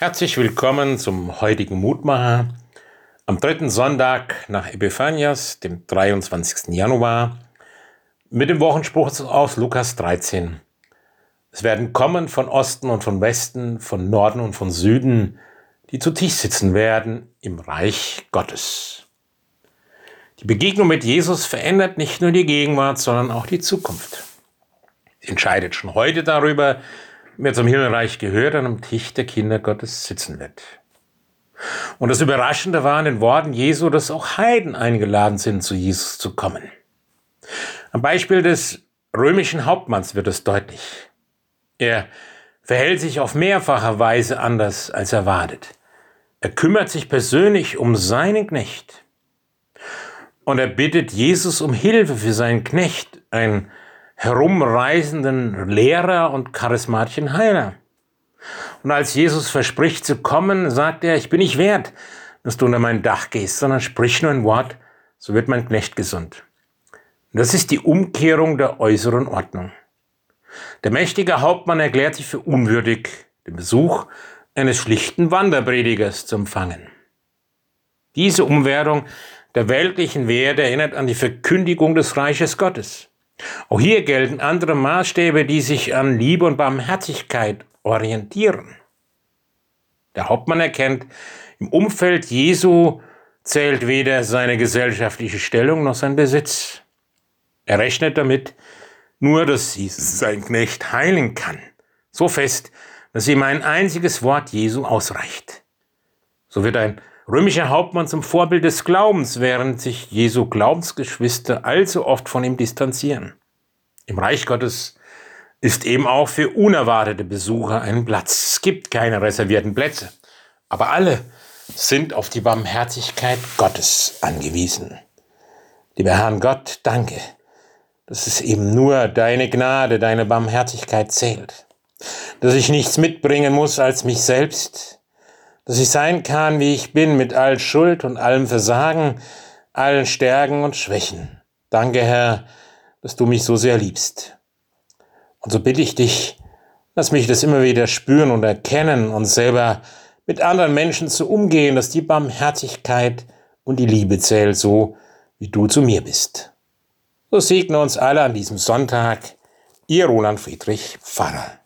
Herzlich willkommen zum heutigen Mutmacher am dritten Sonntag nach Epiphanias, dem 23. Januar, mit dem Wochenspruch aus Lukas 13. Es werden kommen von Osten und von Westen, von Norden und von Süden, die zu Tisch sitzen werden im Reich Gottes. Die Begegnung mit Jesus verändert nicht nur die Gegenwart, sondern auch die Zukunft. Sie entscheidet schon heute darüber, wer zum Himmelreich gehört, an einem Tisch der Kinder Gottes sitzen wird. Und das Überraschende war an den Worten Jesu, dass auch Heiden eingeladen sind, zu Jesus zu kommen. Am Beispiel des römischen Hauptmanns wird es deutlich. Er verhält sich auf mehrfache Weise anders als erwartet. Er kümmert sich persönlich um seinen Knecht. Und er bittet Jesus um Hilfe für seinen Knecht, ein herumreisenden Lehrer und charismatischen Heiler. Und als Jesus verspricht zu kommen, sagt er, ich bin nicht wert, dass du unter mein Dach gehst, sondern sprich nur ein Wort, so wird mein Knecht gesund. Und das ist die Umkehrung der äußeren Ordnung. Der mächtige Hauptmann erklärt sich für unwürdig, den Besuch eines schlichten Wanderpredigers zu empfangen. Diese Umwertung der weltlichen Werte erinnert an die Verkündigung des Reiches Gottes. Auch hier gelten andere Maßstäbe, die sich an Liebe und Barmherzigkeit orientieren. Der Hauptmann erkennt, im Umfeld Jesu zählt weder seine gesellschaftliche Stellung noch sein Besitz. Er rechnet damit, nur dass sie sein Knecht heilen kann, so fest, dass ihm ein einziges Wort Jesu ausreicht. So wird ein römischer Hauptmann zum Vorbild des Glaubens, während sich Jesu Glaubensgeschwister allzu oft von ihm distanzieren. Im Reich Gottes ist eben auch für unerwartete Besucher ein Platz. Es gibt keine reservierten Plätze, aber alle sind auf die Barmherzigkeit Gottes angewiesen. Lieber Herrn Gott, danke, dass es eben nur deine Gnade, deine Barmherzigkeit zählt, dass ich nichts mitbringen muss als mich selbst, dass ich sein kann, wie ich bin, mit all Schuld und allem Versagen, allen Stärken und Schwächen. Danke, Herr, dass du mich so sehr liebst. Und so bitte ich dich, lass mich das immer wieder spüren und erkennen und selber mit anderen Menschen zu umgehen, dass die Barmherzigkeit und die Liebe zählt, so wie du zu mir bist. So segne uns alle an diesem Sonntag, ihr Roland Friedrich Pfarrer.